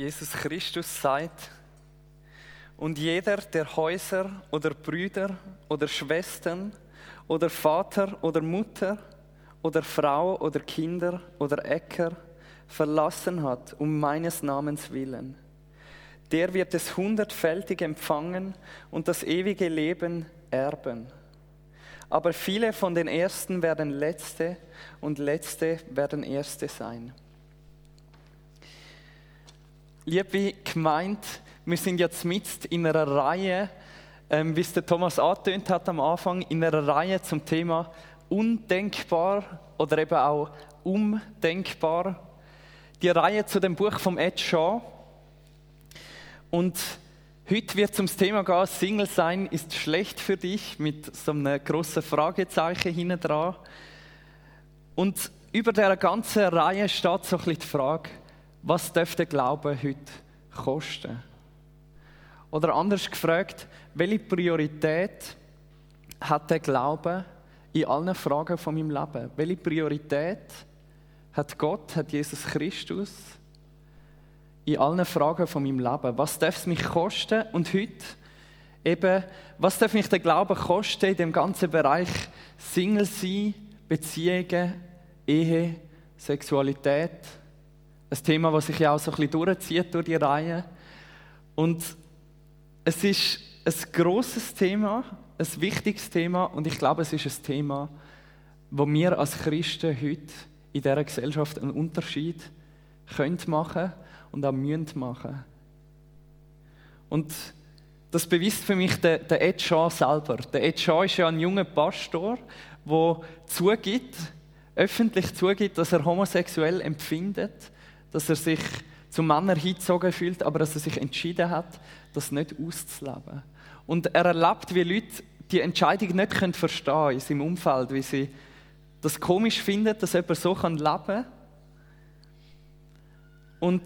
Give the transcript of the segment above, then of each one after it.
Jesus Christus sagt, und jeder, der Häuser oder Brüder oder Schwestern oder Vater oder Mutter oder Frau oder Kinder oder Äcker verlassen hat, um meines Namens willen, der wird es hundertfältig empfangen und das ewige Leben erben. Aber viele von den Ersten werden Letzte und Letzte werden Erste sein. Liebe Gemeinde, wir sind jetzt mit in einer Reihe, ähm, wie es der Thomas angetönt hat am Anfang, in einer Reihe zum Thema Undenkbar oder eben auch Umdenkbar. Die Reihe zu dem Buch vom Ed Shaw. Und heute wird zum Thema gehen, Single sein ist schlecht für dich, mit so einem grossen Fragezeichen hinten dran. Und über der ganzen Reihe steht so ein bisschen die Frage, was dürfte Glauben heute kosten? Oder anders gefragt, welche Priorität hat der Glaube in allen Fragen von meinem Leben? Welche Priorität hat Gott, hat Jesus Christus in allen Fragen von meinem Leben? Was darf es mich kosten? Und heute eben, was darf mich der Glaube kosten in dem ganzen Bereich Single sein, Beziehungen, Ehe, Sexualität? Ein Thema, das sich ja auch so ein bisschen durchzieht durch die Reihe. Und es ist ein großes Thema, ein wichtiges Thema und ich glaube, es ist ein Thema, wo wir als Christen heute in dieser Gesellschaft einen Unterschied können machen und auch müssen machen. Und das beweist für mich der, der Ed Shaw selber. Der Ed Shaw ist ja ein junger Pastor, der zugibt, öffentlich zugibt, dass er homosexuell empfindet, dass er sich zu Männern hingezogen fühlt, aber dass er sich entschieden hat, das nicht auszuleben. Und er erlebt, wie Leute die Entscheidung nicht verstehen können in seinem Umfeld, wie sie das komisch finden, dass jemand so leben kann. Und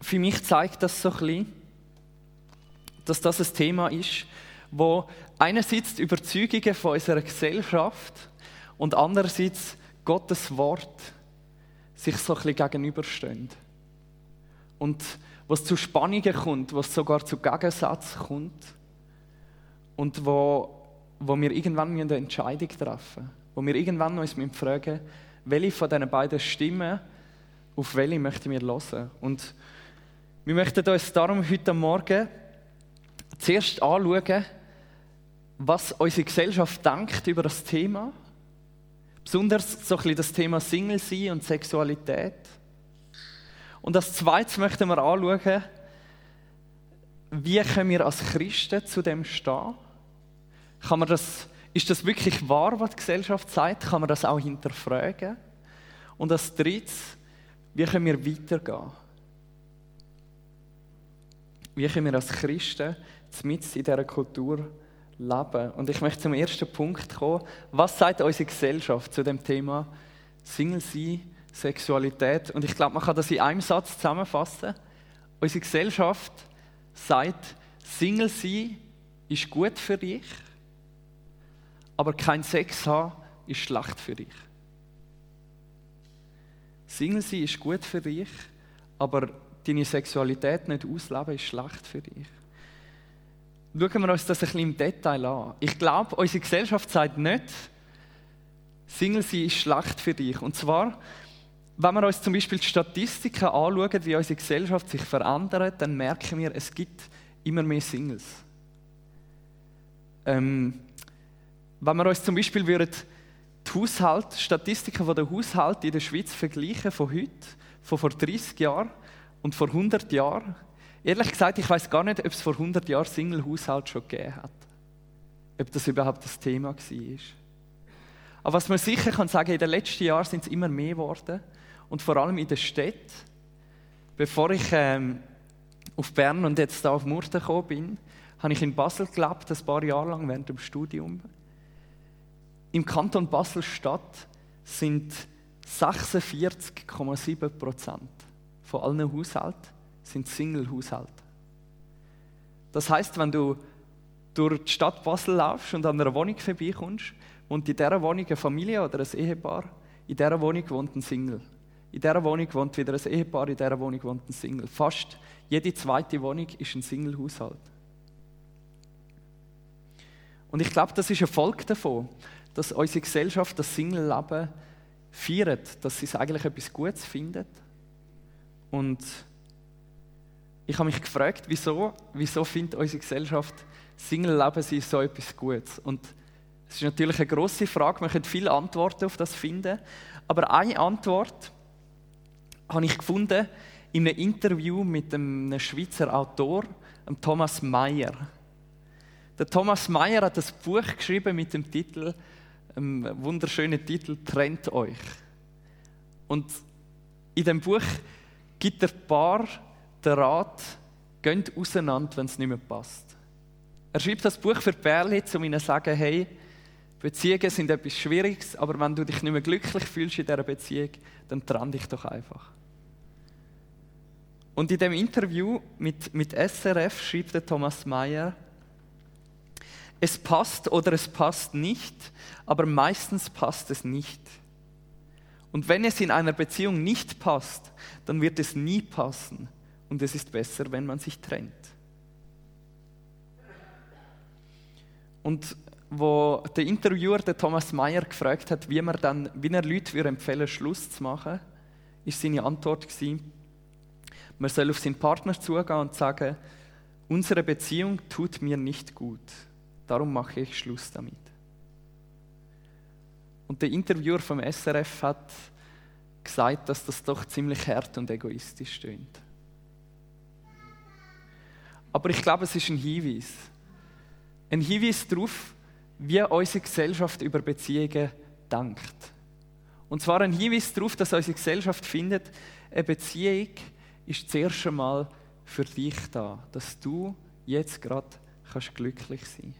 für mich zeigt das so ein bisschen, dass das ein Thema ist, wo einerseits die Überzeugungen von unserer Gesellschaft und andererseits Gottes Wort sich so ein bisschen gegenüberstehen. Und was zu Spannungen kommt, was sogar zu Gegensatz kommt und wo, wo wir irgendwann eine Entscheidung treffen müssen. Wo wir irgendwann uns fragen welche von diesen beiden Stimmen, auf welche möchten wir hören. Und wir möchten uns darum heute Morgen zuerst anschauen, was unsere Gesellschaft denkt über das Thema. Besonders so ein bisschen das Thema Single sein und Sexualität. Und als zweites möchten wir anschauen, wie können wir als Christen zu dem stehen? Kann man das, ist das wirklich wahr, was die Gesellschaft sagt? Kann man das auch hinterfragen? Und als drittes, wie können wir weitergehen? Wie können wir als Christen mit in dieser Kultur leben? Und ich möchte zum ersten Punkt kommen. Was sagt unsere Gesellschaft zu dem Thema Single sein Sexualität. Und ich glaube, man kann das in einem Satz zusammenfassen. Unsere Gesellschaft sagt, Single sein ist gut für dich, aber kein Sex haben ist schlecht für dich. Single sein ist gut für dich, aber deine Sexualität nicht ausleben ist schlecht für dich. Schauen wir uns das ein bisschen im Detail an. Ich glaube, unsere Gesellschaft sagt nicht, Single sein ist schlecht für dich. Und zwar wenn wir uns zum Beispiel die Statistiken anschauen, wie unsere Gesellschaft sich verändert, dann merken wir, es gibt immer mehr Singles. Ähm, wenn wir uns zum Beispiel die Haushalt, Statistiken der Haushalte in der Schweiz vergleichen von heute, von vor 30 Jahren und vor 100 Jahren, ehrlich gesagt, ich weiß gar nicht, ob es vor 100 Jahren Single-Haushalt schon gegeben hat. Ob das überhaupt das Thema war. Aber was man sicher kann sagen, in den letzten Jahren sind es immer mehr geworden und vor allem in der Stadt. Bevor ich ähm, auf Bern und jetzt da auf Murten gekommen bin, habe ich in Basel gelebt, ein paar Jahre lang während dem Studium. Im Kanton Basel-Stadt sind 46,7 Prozent von allen Haushalten sind Single-Haushalte. Das heißt, wenn du durch die Stadt Basel laufst und an einer Wohnung vorbeikommst, und in dieser Wohnung eine Familie oder ein Ehepaar, in dieser Wohnung wohnt ein Single in dieser Wohnung wohnt wieder ein Ehepaar, in dieser Wohnung wohnt ein Single. Fast jede zweite Wohnung ist ein Single-Haushalt. Und ich glaube, das ist ein Folge davon, dass unsere Gesellschaft das Single-Leben feiert, dass sie es eigentlich etwas Gutes findet. Und ich habe mich gefragt, wieso, wieso findet unsere Gesellschaft Single-Leben so etwas Gutes? Und es ist natürlich eine große Frage, man könnte viele Antworten auf das finden. Aber eine Antwort habe ich gefunden in einem Interview mit einem Schweizer Autor, Thomas Mayer. Der Thomas Mayer hat das Buch geschrieben mit dem Titel, einem wunderschönen Titel Trennt euch. Und in dem Buch gibt er ein paar den Rat, geht auseinander, wenn es nicht mehr passt. Er schreibt das Buch für Perli, um ihnen zu sagen, hey, Beziehungen sind etwas Schwieriges, aber wenn du dich nicht mehr glücklich fühlst in dieser Beziehung, dann trenn dich doch einfach. Und in dem Interview mit, mit SRF schreibt der Thomas Mayer, es passt oder es passt nicht, aber meistens passt es nicht. Und wenn es in einer Beziehung nicht passt, dann wird es nie passen. Und es ist besser, wenn man sich trennt. Und wo der Interviewer, der Thomas Mayer, gefragt hat, wie, man dann, wie er Leute empfehlen Schluss zu machen, ist seine Antwort gewesen, man soll auf seinen Partner zugehen und sagen, unsere Beziehung tut mir nicht gut, darum mache ich Schluss damit. Und der Interviewer vom SRF hat gesagt, dass das doch ziemlich hart und egoistisch stöhnt. Aber ich glaube, es ist ein Hinweis. Ein Hinweis darauf, wie unsere Gesellschaft über Beziehungen denkt. Und zwar ein Hinweis darauf, dass unsere Gesellschaft findet, eine Beziehung ist zuerst einmal für dich da, dass du jetzt gerade kannst glücklich sein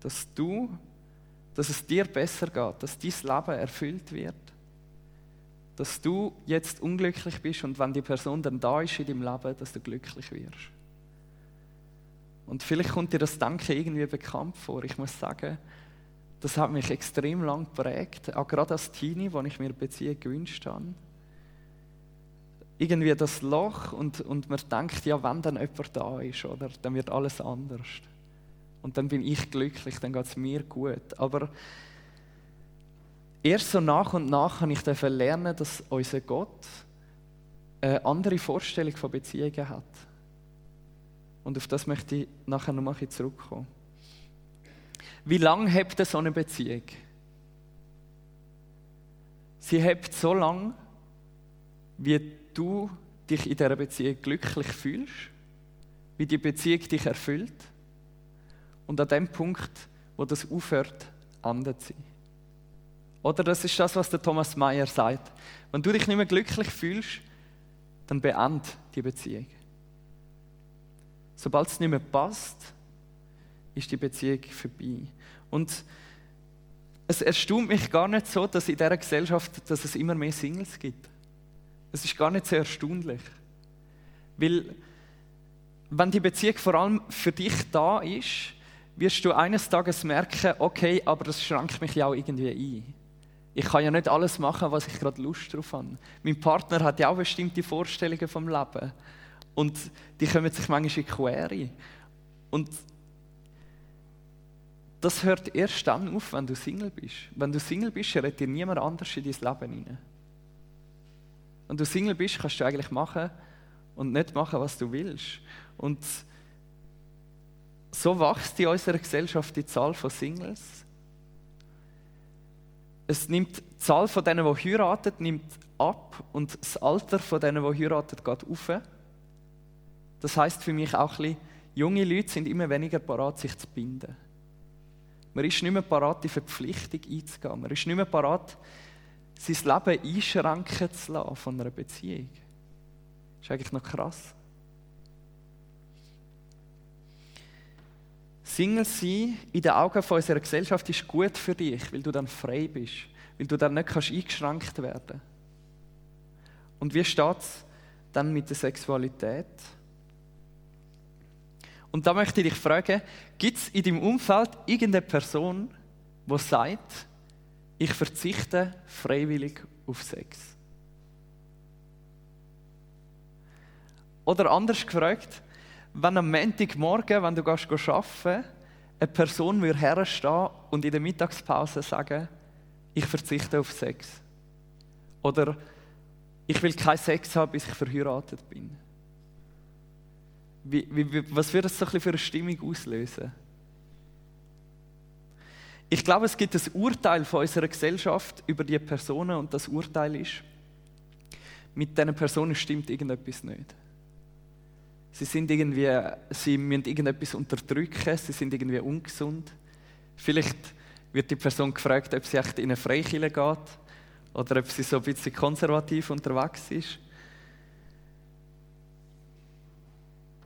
Dass du, dass es dir besser geht, dass dein Leben erfüllt wird. Dass du jetzt unglücklich bist und wenn die Person dann da ist in deinem Leben, dass du glücklich wirst. Und vielleicht kommt dir das Denken irgendwie bekannt vor. Ich muss sagen, das hat mich extrem lang geprägt, auch gerade als Teenie, wo ich mir Beziehung gewünscht habe irgendwie das Loch und, und man denkt, ja, wenn dann jemand da ist, oder, dann wird alles anders. Und dann bin ich glücklich, dann geht es mir gut. Aber erst so nach und nach habe ich lernen, dass unser Gott eine andere Vorstellung von Beziehungen hat. Und auf das möchte ich nachher noch mal zurückkommen. Wie lange hebt so eine Beziehung? Sie hebt so lange, wie du dich in dieser Beziehung glücklich fühlst, wie die Beziehung dich erfüllt und an dem Punkt, wo das aufhört, anders sie. Oder das ist das, was der Thomas Mayer sagt. Wenn du dich nicht mehr glücklich fühlst, dann beend die Beziehung. Sobald es nicht mehr passt, ist die Beziehung vorbei. Und es erstaunt mich gar nicht so, dass in dieser Gesellschaft dass es immer mehr Singles gibt. Es ist gar nicht so erstaunlich. Weil, wenn die Beziehung vor allem für dich da ist, wirst du eines Tages merken, okay, aber das schränkt mich ja auch irgendwie ein. Ich kann ja nicht alles machen, was ich gerade Lust drauf habe. Mein Partner hat ja auch bestimmte Vorstellungen vom Leben. Und die kommen sich manchmal in Quere. Und das hört erst dann auf, wenn du Single bist. Wenn du Single bist, redet dir niemand anders in dein Leben hinein. Wenn du Single bist, kannst du eigentlich machen und nicht machen, was du willst. Und so wächst in unserer Gesellschaft die Zahl von Singles. Es nimmt die Zahl von denen, die heiraten, nimmt ab und das Alter von denen, die heiraten, geht auf. Das heißt für mich auch ein bisschen, junge Leute sind immer weniger parat, sich zu binden. Man ist nicht mehr parat, die Verpflichtung einzugehen. Man ist nicht mehr parat, sein Leben einschränken zu lassen von einer Beziehung. Das ist eigentlich noch krass. Single sein in den Augen von unserer Gesellschaft ist gut für dich, weil du dann frei bist, weil du dann nicht kannst eingeschränkt werden Und wie steht es dann mit der Sexualität? Und da möchte ich dich fragen, gibt es in deinem Umfeld irgendeine Person, die sagt, ich verzichte freiwillig auf Sex? Oder anders gefragt, wenn am Montagmorgen, wenn du gehst arbeiten eine Person würde herstehen und in der Mittagspause sagen, ich verzichte auf Sex. Oder ich will keinen Sex haben, bis ich verheiratet bin. Wie, wie, was würde das so ein für eine Stimmung auslösen? Ich glaube, es gibt ein Urteil von unserer Gesellschaft über die Personen und das Urteil ist, mit diesen Personen stimmt irgendetwas nicht. Sie sind irgendwie, sie müssen irgendetwas unterdrücken, sie sind irgendwie ungesund. Vielleicht wird die Person gefragt, ob sie echt in eine Freikirche geht oder ob sie so ein bisschen konservativ unterwegs ist.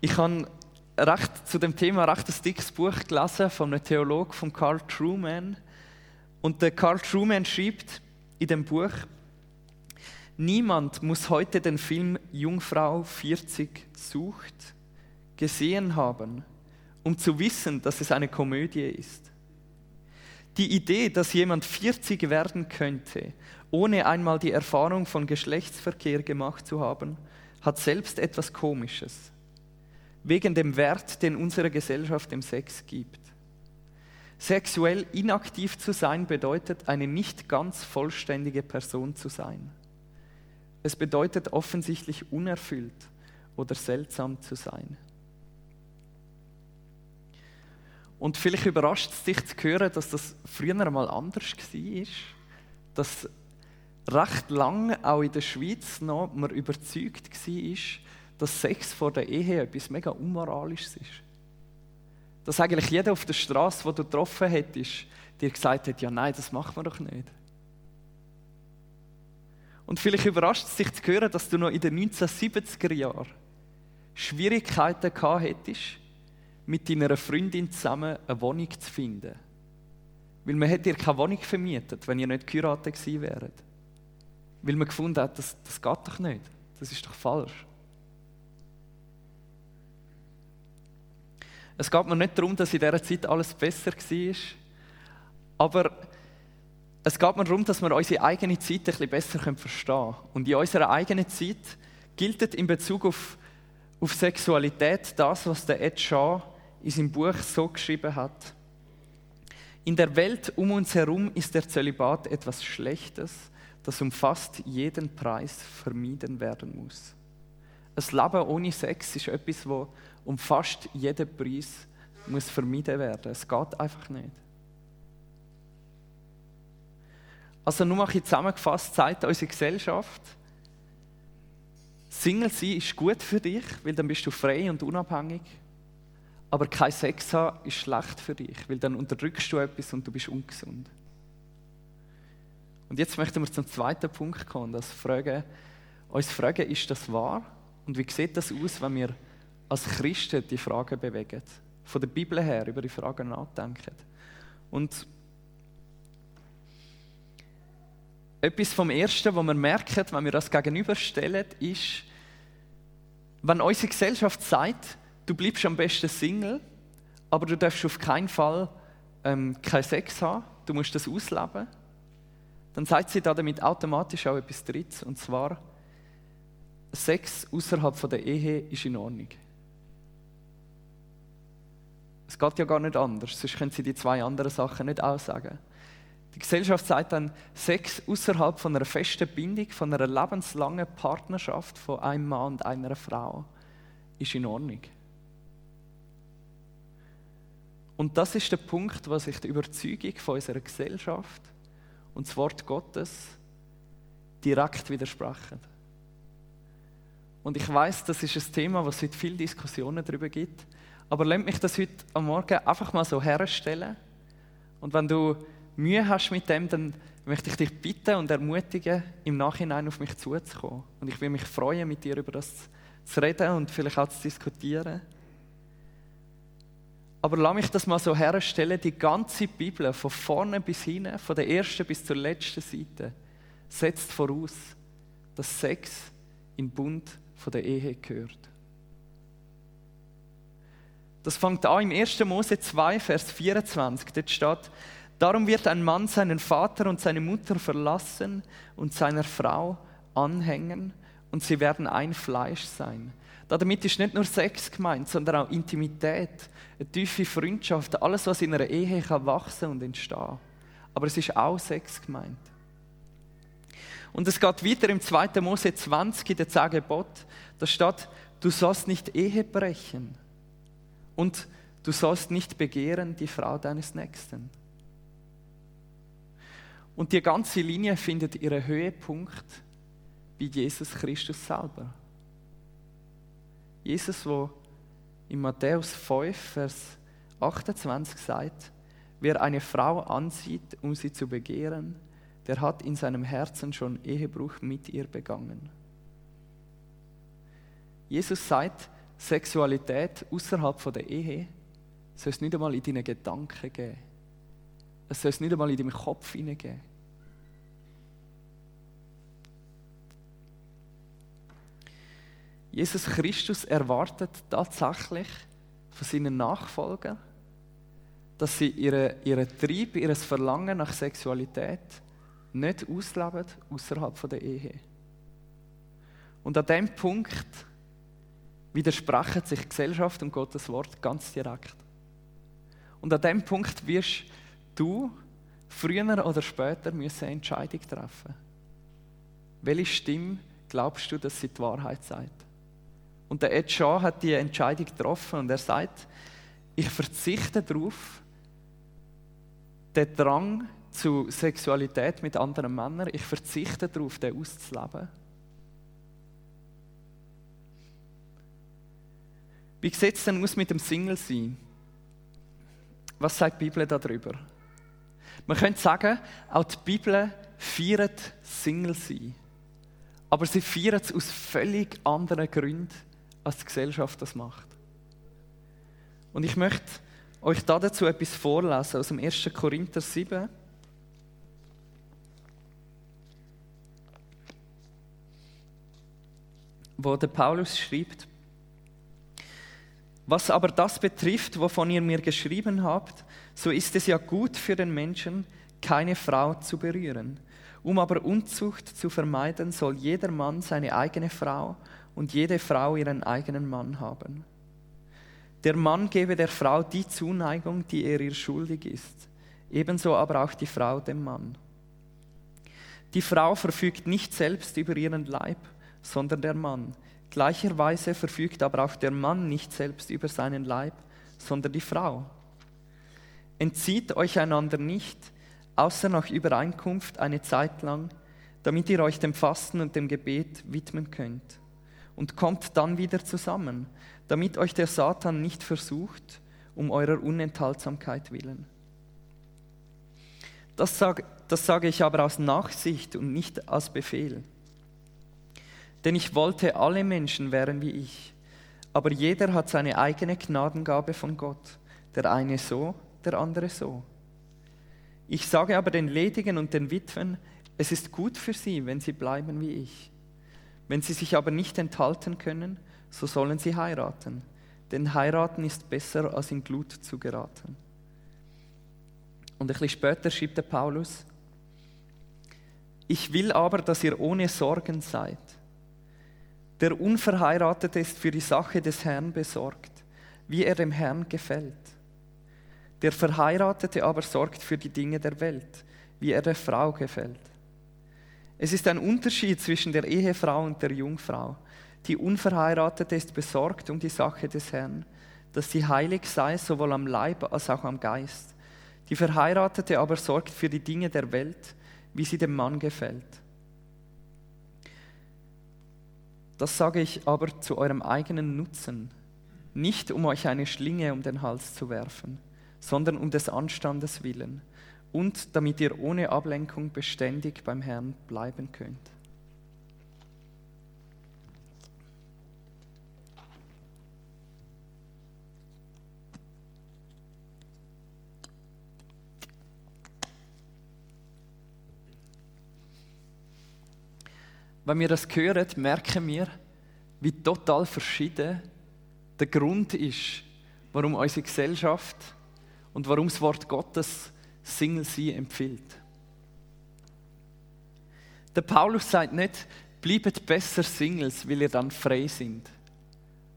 Ich habe recht, zu dem Thema recht ein dickes Buch gelesen von einem Theologen, von Carl Truman. Und der Carl Truman schreibt in dem Buch, Niemand muss heute den Film Jungfrau 40 sucht gesehen haben, um zu wissen, dass es eine Komödie ist. Die Idee, dass jemand 40 werden könnte, ohne einmal die Erfahrung von Geschlechtsverkehr gemacht zu haben, hat selbst etwas Komisches, wegen dem Wert, den unsere Gesellschaft dem Sex gibt. Sexuell inaktiv zu sein bedeutet, eine nicht ganz vollständige Person zu sein. Es bedeutet offensichtlich unerfüllt oder seltsam zu sein. Und vielleicht überrascht es dich zu hören, dass das früher einmal anders war. Dass recht lange auch in der Schweiz noch man überzeugt war, dass Sex vor der Ehe etwas mega Unmoralisches ist. Dass eigentlich jeder auf der Straße, wo du getroffen hättest, dir gesagt hat, ja nein, das macht man doch nicht. Und vielleicht überrascht es dich zu hören, dass du noch in den 1970er Jahren Schwierigkeiten gehabt hättest, mit deiner Freundin zusammen eine Wohnung zu finden. Weil man hätte dir keine Wohnung vermietet, wenn ihr nicht geheiratet gewesen wäret. Weil man gefunden hat, das, das geht doch nicht. Das ist doch falsch. Es geht mir nicht darum, dass in dieser Zeit alles besser war, aber es geht mir darum, dass wir unsere eigene Zeit ein bisschen besser verstehen können. Und in unserer eigenen Zeit gilt in Bezug auf, auf Sexualität das, was der Ed Shaw in seinem Buch so geschrieben hat. In der Welt um uns herum ist der Zölibat etwas Schlechtes, das um fast jeden Preis vermieden werden muss. Ein Leben ohne Sex ist etwas, das um fast jeden Preis muss vermieden werden. Es geht einfach nicht. Also nur mal zusammengefasst zeigt unsere Gesellschaft, Single sein ist gut für dich, weil dann bist du frei und unabhängig. Aber kein Sex haben ist schlecht für dich, weil dann unterdrückst du etwas und du bist ungesund. Und jetzt möchten wir zum zweiten Punkt kommen, das fragen, uns fragen, ist das wahr? Und wie sieht das aus, wenn wir als Christen die Fragen bewegen? Von der Bibel her über die Fragen nachdenken. Und Etwas vom Ersten, was wir merken, wenn wir das gegenüberstellen, ist, wenn unsere Gesellschaft sagt, du bleibst am besten Single, aber du darfst auf keinen Fall ähm, keinen Sex haben, du musst das ausleben, dann sagt sie damit automatisch auch etwas Drittes, und zwar, Sex außerhalb der Ehe ist in Ordnung. Es geht ja gar nicht anders, sonst können sie die zwei anderen Sachen nicht aussagen. Die Gesellschaft sagt dann, Sex außerhalb von einer festen Bindung, von einer lebenslangen Partnerschaft von einem Mann und einer Frau ist in Ordnung. Und das ist der Punkt, was sich die Überzeugung von unserer Gesellschaft und das Wort Gottes direkt widersprechen. Und ich weiß, das ist ein Thema, was es heute viele Diskussionen darüber gibt. Aber lasst mich das heute am Morgen einfach mal so herstellen. Und wenn du Mühe hast mit dem, dann möchte ich dich bitten und ermutigen, im Nachhinein auf mich zuzukommen. Und ich will mich freuen, mit dir über das zu reden und vielleicht auch zu diskutieren. Aber lass mich das mal so herstellen, die ganze Bibel, von vorne bis hinten, von der ersten bis zur letzten Seite, setzt voraus, dass Sex in Bund von der Ehe gehört. Das fängt an im 1. Mose 2, Vers 24. Dort steht, Darum wird ein Mann seinen Vater und seine Mutter verlassen und seiner Frau anhängen und sie werden ein Fleisch sein. Damit ist nicht nur Sex gemeint, sondern auch Intimität, eine tiefe Freundschaft, alles, was in einer Ehe kann wachsen und entstehen. Aber es ist auch Sex gemeint. Und es geht weiter im 2. Mose 20, in der 10 Gebot. Da steht, du sollst nicht Ehe brechen und du sollst nicht begehren die Frau deines Nächsten. Und die ganze Linie findet ihren Höhepunkt bei Jesus Christus selber. Jesus, wo in Matthäus 5, Vers 28 sagt, wer eine Frau ansieht, um sie zu begehren, der hat in seinem Herzen schon Ehebruch mit ihr begangen. Jesus sagt, Sexualität außerhalb der Ehe soll es nicht einmal in deinen Gedanken geben. Es soll es nicht einmal in deinem Kopf hineingeben. Jesus Christus erwartet tatsächlich von seinen Nachfolgern, dass sie ihren ihre Trieb, ihr Verlangen nach Sexualität nicht ausleben außerhalb der Ehe. Und an diesem Punkt widersprechen sich Gesellschaft und Gottes Wort ganz direkt. Und an diesem Punkt wirst du früher oder später müssen eine Entscheidung treffen. Welche Stimme glaubst du, dass sie die Wahrheit sagt? Und der Ed Shaw hat die Entscheidung getroffen und er sagt, ich verzichte darauf, den Drang zu Sexualität mit anderen Männern, ich verzichte darauf, den auszuleben. Wie sieht es denn aus mit dem Single-Sein? Was sagt die Bibel darüber? Man könnte sagen, auch die Bibel feiert Single-Sein. Aber sie feiert es aus völlig anderen Gründen als die Gesellschaft das macht. Und ich möchte euch dazu etwas vorlesen aus dem 1. Korinther 7. wo der Paulus schreibt, was aber das betrifft, wovon ihr mir geschrieben habt, so ist es ja gut für den Menschen, keine Frau zu berühren. Um aber Unzucht zu vermeiden, soll jeder Mann seine eigene Frau und jede Frau ihren eigenen Mann haben. Der Mann gebe der Frau die Zuneigung, die er ihr schuldig ist, ebenso aber auch die Frau dem Mann. Die Frau verfügt nicht selbst über ihren Leib, sondern der Mann. Gleicherweise verfügt aber auch der Mann nicht selbst über seinen Leib, sondern die Frau. Entzieht euch einander nicht, außer nach Übereinkunft eine Zeit lang, damit ihr euch dem Fasten und dem Gebet widmen könnt und kommt dann wieder zusammen, damit euch der Satan nicht versucht, um eurer Unenthaltsamkeit willen. Das sage, das sage ich aber aus Nachsicht und nicht als Befehl. Denn ich wollte, alle Menschen wären wie ich, aber jeder hat seine eigene Gnadengabe von Gott, der eine so, der andere so. Ich sage aber den Ledigen und den Witwen, es ist gut für sie, wenn sie bleiben wie ich. Wenn sie sich aber nicht enthalten können, so sollen sie heiraten, denn heiraten ist besser, als in Glut zu geraten. Und ein bisschen später schreibt der Paulus, ich will aber, dass ihr ohne Sorgen seid. Der Unverheiratete ist für die Sache des Herrn besorgt, wie er dem Herrn gefällt. Der Verheiratete aber sorgt für die Dinge der Welt, wie er der Frau gefällt. Es ist ein Unterschied zwischen der Ehefrau und der Jungfrau. Die Unverheiratete ist besorgt um die Sache des Herrn, dass sie heilig sei, sowohl am Leib als auch am Geist. Die Verheiratete aber sorgt für die Dinge der Welt, wie sie dem Mann gefällt. Das sage ich aber zu eurem eigenen Nutzen, nicht um euch eine Schlinge um den Hals zu werfen, sondern um des Anstandes willen und damit ihr ohne Ablenkung beständig beim Herrn bleiben könnt. Wenn wir das hören, merken wir, wie total verschieden der Grund ist, warum unsere Gesellschaft und warum das Wort Gottes Single sein empfiehlt. Der Paulus sagt nicht, bleibt besser Singles, weil ihr dann frei sind.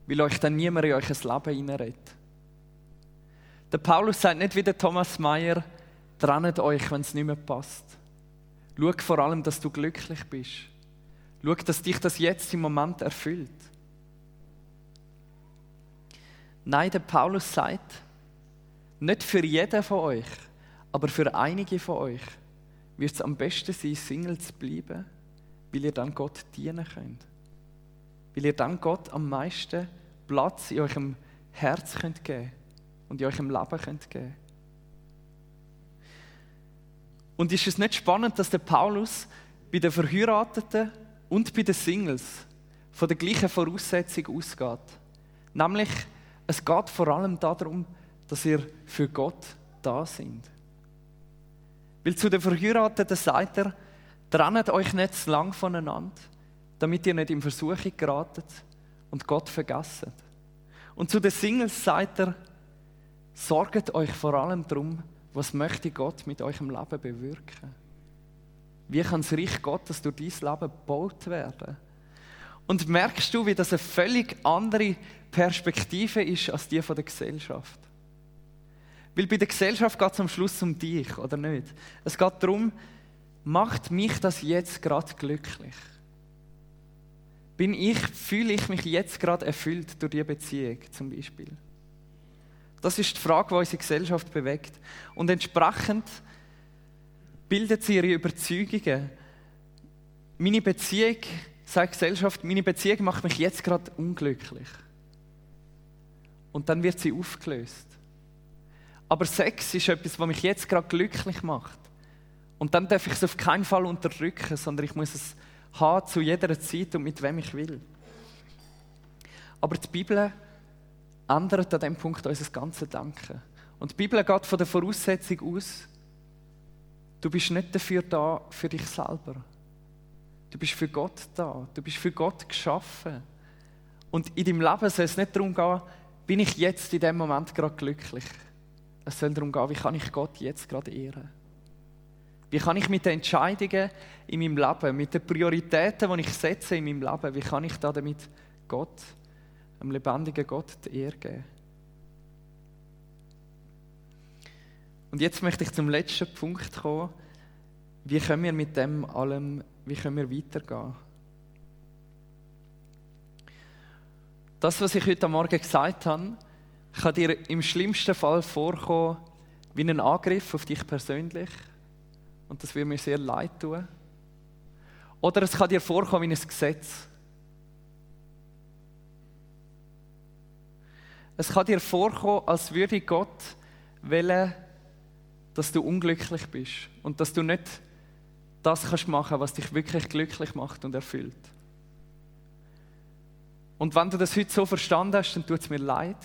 Weil euch dann niemand in euch Leben hineinredet. Der Paulus sagt nicht wie der Thomas Mayer, trennt euch, wenn es nicht mehr passt. Schau vor allem, dass du glücklich bist. Schau, dass dich das jetzt im Moment erfüllt. Nein, der Paulus sagt, nicht für jeden von euch, aber für einige von euch wird es am besten sein, Single zu bleiben, weil ihr dann Gott dienen könnt. Weil ihr dann Gott am meisten Platz in eurem Herz könnt geben und in eurem Leben könnt geben. Und ist es nicht spannend, dass der Paulus bei den Verheirateten und bei den Singles von der gleichen Voraussetzung ausgeht? Nämlich, es geht vor allem darum, dass ihr für Gott da sind. Weil zu den Verheirateten sagt er, trennt euch nicht zu lang voneinander, damit ihr nicht in Versuchung geratet und Gott vergesst. Und zu den Singles sagt er, sorgt euch vor allem darum, was möchte Gott mit eurem Leben bewirken. Wie kann das Reich Gottes durch dein Leben gebaut werden? Und merkst du, wie das eine völlig andere Perspektive ist als die von der Gesellschaft? Weil bei der Gesellschaft geht es am Schluss um dich, oder nicht? Es geht darum, macht mich das jetzt gerade glücklich? Bin ich, fühle ich mich jetzt gerade erfüllt durch diese Beziehung zum Beispiel? Das ist die Frage, die unsere Gesellschaft bewegt. Und entsprechend bildet sie ihre Überzeugungen. Meine Beziehung, sagt die Gesellschaft, meine Beziehung macht mich jetzt gerade unglücklich. Und dann wird sie aufgelöst. Aber Sex ist etwas, was mich jetzt gerade glücklich macht. Und dann darf ich es auf keinen Fall unterdrücken, sondern ich muss es haben zu jeder Zeit und mit wem ich will. Aber die Bibel ändert an diesem Punkt unser ganzes Denken. Und die Bibel geht von der Voraussetzung aus, du bist nicht dafür da für dich selber. Du bist für Gott da. Du bist für Gott geschaffen. Und in deinem Leben soll es nicht darum gehen, bin ich jetzt in dem Moment gerade glücklich. Es soll darum gehen, wie kann ich Gott jetzt gerade ehren. Wie kann ich mit den Entscheidungen in meinem Leben, mit den Prioritäten, die ich setze in meinem Leben, wie kann ich da damit Gott dem lebendigen Gott die Ehre geben. Und jetzt möchte ich zum letzten Punkt kommen. Wie können wir mit dem allem, wie können wir weitergehen? Das, was ich heute Morgen gesagt habe, kann dir im schlimmsten Fall vorkommen wie ein Angriff auf dich persönlich. Und das würde mir sehr leid tun. Oder es kann dir vorkommen wie ein Gesetz. Es kann dir vorkommen, als würde Gott wollen, dass du unglücklich bist und dass du nicht das kannst machen, was dich wirklich glücklich macht und erfüllt. Und wenn du das heute so verstanden hast, dann tut es mir leid.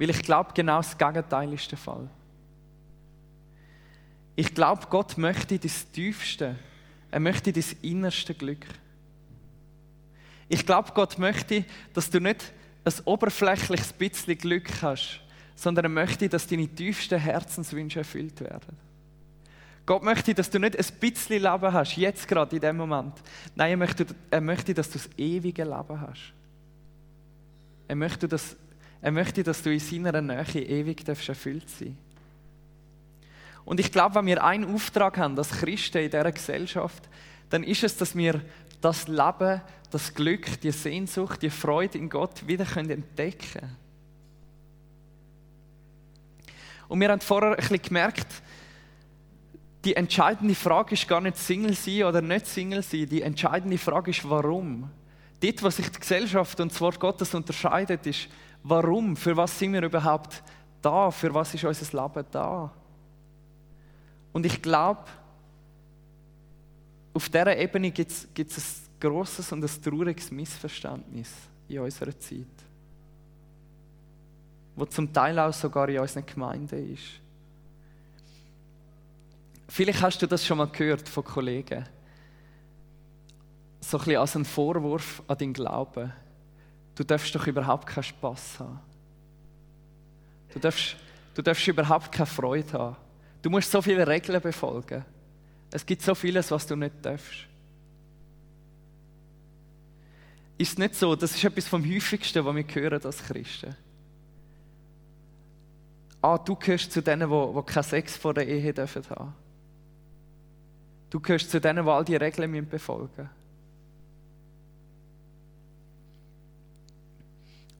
Weil ich glaube, genau das Gegenteil ist der Fall. Ich glaube, Gott möchte das Tiefste, er möchte das innerste Glück. Ich glaube, Gott möchte, dass du nicht ein oberflächliches bisschen Glück hast, sondern er möchte, dass deine tiefsten Herzenswünsche erfüllt werden. Gott möchte, dass du nicht ein bisschen Leben hast, jetzt gerade in dem Moment. Nein, er möchte, er möchte dass du das ewige Leben hast. Er möchte, dass, er möchte, dass du in seiner Nähe ewig erfüllt sein Und ich glaube, wenn wir einen Auftrag haben als Christen in dieser Gesellschaft, dann ist es, dass wir das Leben, das Glück, die Sehnsucht, die Freude in Gott wieder entdecken können. Und wir haben vorher ein bisschen gemerkt, die entscheidende Frage ist gar nicht Single sein oder nicht Single sein. Die entscheidende Frage ist, warum. Dort, was sich die Gesellschaft und das Wort Gottes unterscheidet, ist, warum? Für was sind wir überhaupt da? Für was ist unser Leben da? Und ich glaube, auf dieser Ebene gibt es ein grosses und ein trauriges Missverständnis in unserer Zeit, wo zum Teil auch sogar in unseren Gemeinden ist. Vielleicht hast du das schon mal gehört von Kollegen. So ein bisschen als ein Vorwurf an deinen Glauben. Du darfst doch überhaupt keinen Spass haben. Du darfst, Du darfst überhaupt keine Freude haben. Du musst so viele Regeln befolgen. Es gibt so vieles, was du nicht darfst. Ist nicht so? Das ist etwas vom häufigsten, was wir hören als Christen. Ah, du gehörst zu denen, die, die keinen Sex vor der Ehe dürfen haben. Du gehörst zu denen, die all die Regeln befolgen müssen.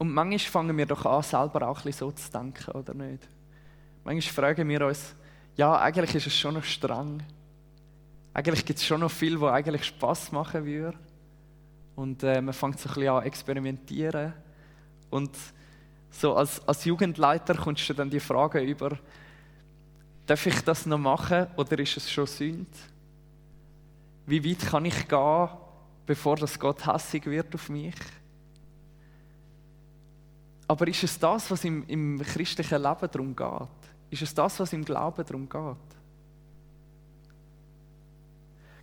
Und manchmal fangen wir doch an, selber auch ein so zu denken, oder nicht? Manchmal fragen wir uns, ja, eigentlich ist es schon noch streng. Eigentlich gibt es schon noch viel, was eigentlich Spass machen würde. Und äh, man fängt so ein bisschen an experimentieren. Und so als, als Jugendleiter kommst du dann die Frage über, darf ich das noch machen oder ist es schon Sünd? Wie weit kann ich gehen, bevor das Gott hässig wird auf mich? Aber ist es das, was im, im christlichen Leben darum geht? Ist es das, was im Glauben darum geht?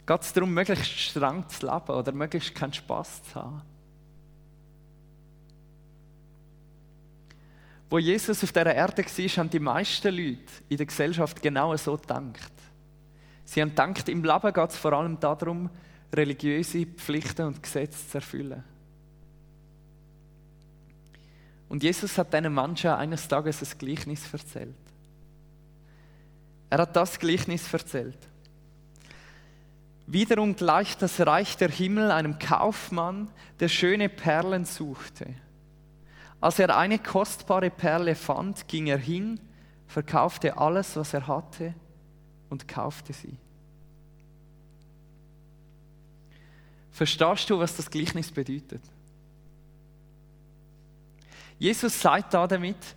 Geht es darum, möglichst streng zu leben oder möglichst keinen Spass zu haben? Wo Jesus auf dieser Erde war, haben die meisten Leute in der Gesellschaft genau so gedacht. Sie haben gedacht, im Leben geht es vor allem darum, religiöse Pflichten und Gesetze zu erfüllen. Und Jesus hat diesen Menschen eines Tages ein Gleichnis erzählt. Er hat das Gleichnis erzählt. Wiederum gleicht das Reich der Himmel einem Kaufmann, der schöne Perlen suchte. Als er eine kostbare Perle fand, ging er hin, verkaufte alles, was er hatte und kaufte sie. Verstehst du, was das Gleichnis bedeutet? Jesus sagt da damit,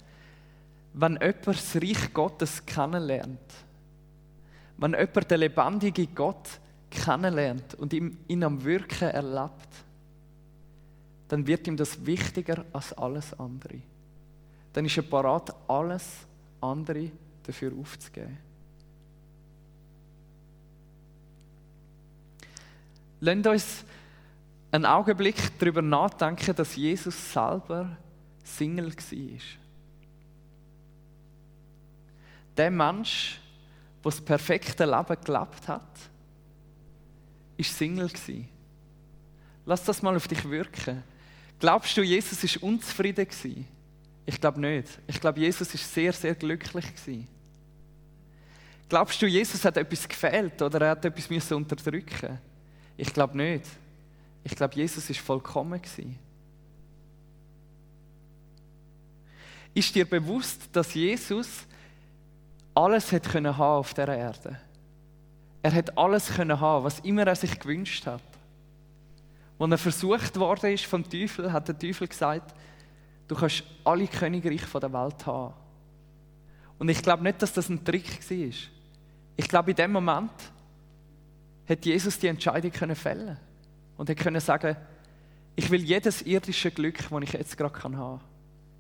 wenn jemand das Reich Gottes kennenlernt, wenn jemand den lebendigen Gott kennenlernt und ihn am Wirken erlebt, dann wird ihm das wichtiger als alles andere. Dann ist er parat, alles andere dafür aufzugeben. Lasst uns einen Augenblick darüber nachdenken, dass Jesus selber Single war. Der Mensch, der das perfekte Leben gelebt hat, war Single. Lass das mal auf dich wirken. Glaubst du, Jesus war unzufrieden? Ich glaube nicht. Ich glaube, Jesus war sehr, sehr glücklich. Glaubst du, Jesus hat etwas gefehlt oder er hat etwas unterdrücken Ich glaube nicht. Ich glaube, Jesus war vollkommen. Ist dir bewusst, dass Jesus alles hat können haben auf dieser Erde? Er hat alles können haben, was immer er sich gewünscht hat. Als er versucht worden ist vom Teufel, hat der Teufel gesagt, du kannst alle Königreiche der Welt haben. Und ich glaube nicht, dass das ein Trick war. Ich glaube, in dem Moment hat Jesus die Entscheidung können fällen und hat können sagen, ich will jedes irdische Glück, das ich jetzt gerade haben kann.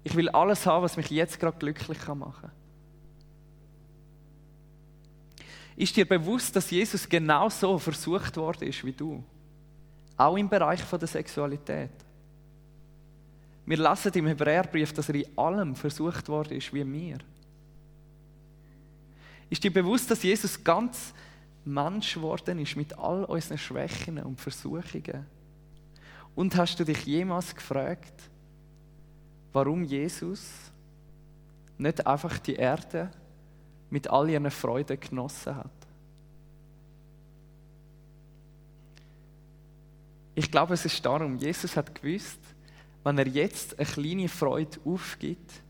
Ich will alles haben, was mich jetzt gerade glücklich machen kann. Ist dir bewusst, dass Jesus genauso versucht worden ist wie du? Auch im Bereich der Sexualität. Wir lesen im Hebräerbrief, dass er in allem versucht worden ist wie wir. Ist dir bewusst, dass Jesus ganz Mensch geworden ist mit all unseren Schwächen und Versuchungen? Und hast du dich jemals gefragt, warum Jesus nicht einfach die Erde mit all ihren Freuden genossen hat. Ich glaube, es ist darum, Jesus hat gewusst, wenn er jetzt eine kleine Freude aufgibt,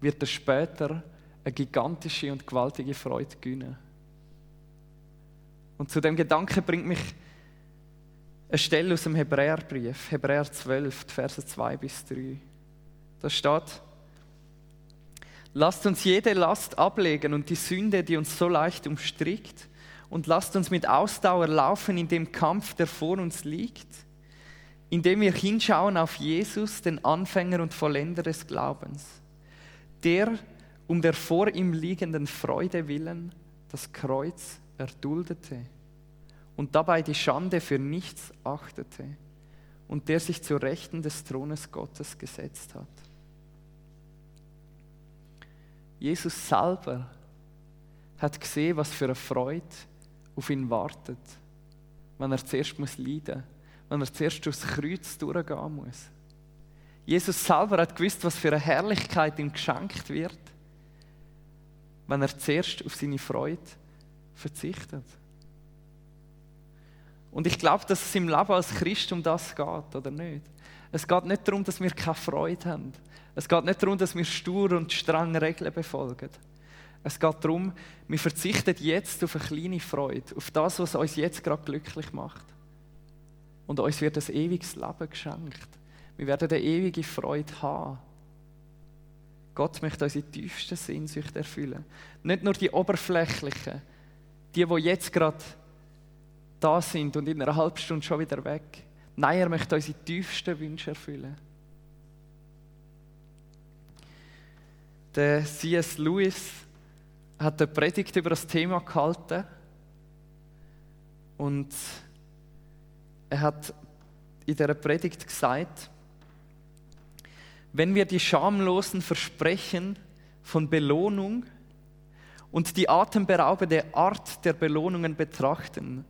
wird er später eine gigantische und gewaltige Freude gewinnen. Und zu dem Gedanken bringt mich eine Stelle aus dem Hebräerbrief, Hebräer 12, Verse 2 bis 3. Da steht, lasst uns jede Last ablegen und die Sünde, die uns so leicht umstrickt, und lasst uns mit Ausdauer laufen in dem Kampf, der vor uns liegt, indem wir hinschauen auf Jesus, den Anfänger und Vollender des Glaubens, der um der vor ihm liegenden Freude willen das Kreuz erduldete und dabei die Schande für nichts achtete und der sich zur Rechten des Thrones Gottes gesetzt hat. Jesus selber hat gesehen, was für eine Freude auf ihn wartet, wenn er zuerst muss leiden muss, wenn er zuerst durchs Kreuz durchgehen muss. Jesus selber hat gewusst, was für eine Herrlichkeit ihm geschenkt wird, wenn er zuerst auf seine Freude verzichtet. Und ich glaube, dass es im Leben als Christ um das geht, oder nicht? Es geht nicht darum, dass wir keine Freude haben. Es geht nicht darum, dass wir stur und streng Regeln befolgen. Es geht darum, wir verzichten jetzt auf eine kleine Freude, auf das, was uns jetzt gerade glücklich macht. Und uns wird ein ewiges Leben geschenkt. Wir werden eine ewige Freude haben. Gott möchte unsere tiefsten Sehnsüchte erfüllen. Nicht nur die oberflächlichen, die, die jetzt gerade da sind und in einer halben Stunde schon wieder weg. Nein, er möchte unsere tiefsten Wünsche erfüllen. Der C.S. Lewis hat eine Predigt über das Thema gehalten und er hat in der Predigt gesagt, wenn wir die schamlosen Versprechen von Belohnung und die atemberaubende Art der Belohnungen betrachten,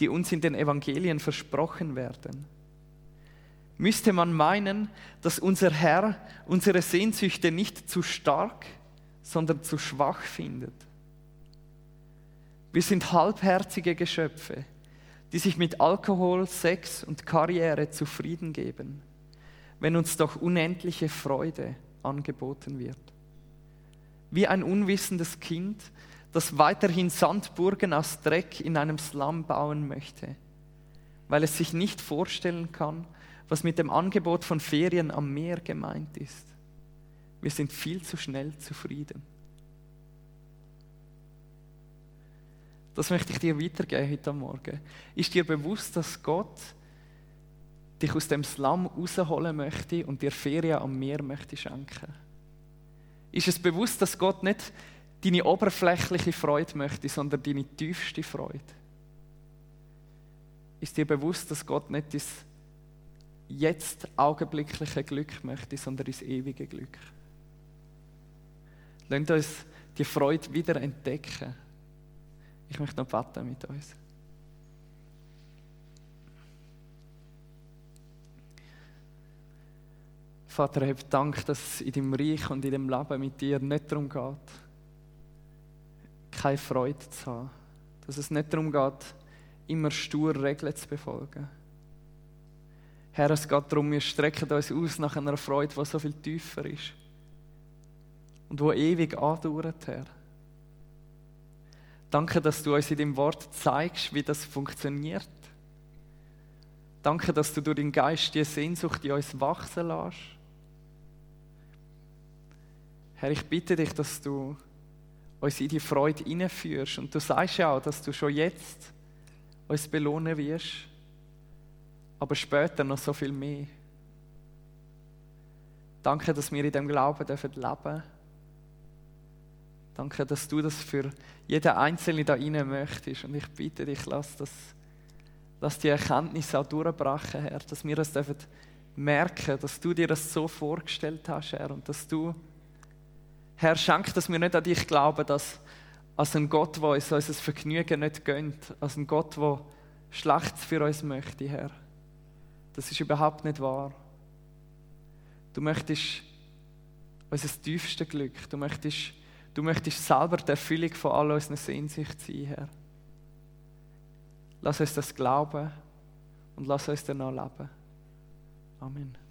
die uns in den Evangelien versprochen werden, müsste man meinen, dass unser Herr unsere Sehnsüchte nicht zu stark, sondern zu schwach findet. Wir sind halbherzige Geschöpfe, die sich mit Alkohol, Sex und Karriere zufrieden geben wenn uns doch unendliche Freude angeboten wird. Wie ein unwissendes Kind, das weiterhin Sandburgen aus Dreck in einem Slum bauen möchte, weil es sich nicht vorstellen kann, was mit dem Angebot von Ferien am Meer gemeint ist. Wir sind viel zu schnell zufrieden. Das möchte ich dir weitergeben heute Morgen. Ist dir bewusst, dass Gott dich aus dem Slum rausholen möchte und dir Ferien am Meer möchte schenken? Ist es bewusst, dass Gott nicht deine oberflächliche Freude möchte, sondern deine tiefste Freude? Ist dir bewusst, dass Gott nicht das jetzt augenblickliche Glück möchte, sondern das ewige Glück? Lasst uns die Freude wieder entdecken. Ich möchte noch beten mit uns. Vater, ich Dank, dass es in deinem Reich und in dem Leben mit dir nicht darum geht, keine Freude zu haben. Dass es nicht darum geht, immer stur Regeln zu befolgen. Herr, es geht darum, wir strecken uns aus nach einer Freude, die so viel tiefer ist. Und die ewig andauert, Herr. Danke, dass du uns in deinem Wort zeigst, wie das funktioniert. Danke, dass du durch den Geist die Sehnsucht in uns wachsen lässt. Herr, ich bitte dich, dass du uns in die Freude hineinführst. Und du sagst ja auch, dass du schon jetzt uns belohnen wirst, aber später noch so viel mehr. Danke, dass wir in dem Glauben dürfen leben Danke, dass du das für jeden Einzelnen da rein möchtest. Und ich bitte dich, lass, das, lass die Erkenntnis auch durchbrechen, Herr, dass wir das dürfen merken, dass du dir das so vorgestellt hast, Herr, und dass du Herr, schenk, dass wir nicht an dich glauben, dass als ein Gott, der uns unser Vergnügen nicht gönnt, als ein Gott, der Schlechtes für uns möchte, Herr. Das ist überhaupt nicht wahr. Du möchtest unser tiefstes Glück, du möchtest, du möchtest selber die Erfüllung von all unseren Sehnsucht sein, Herr. Lass uns das glauben und lass uns danach leben. Amen.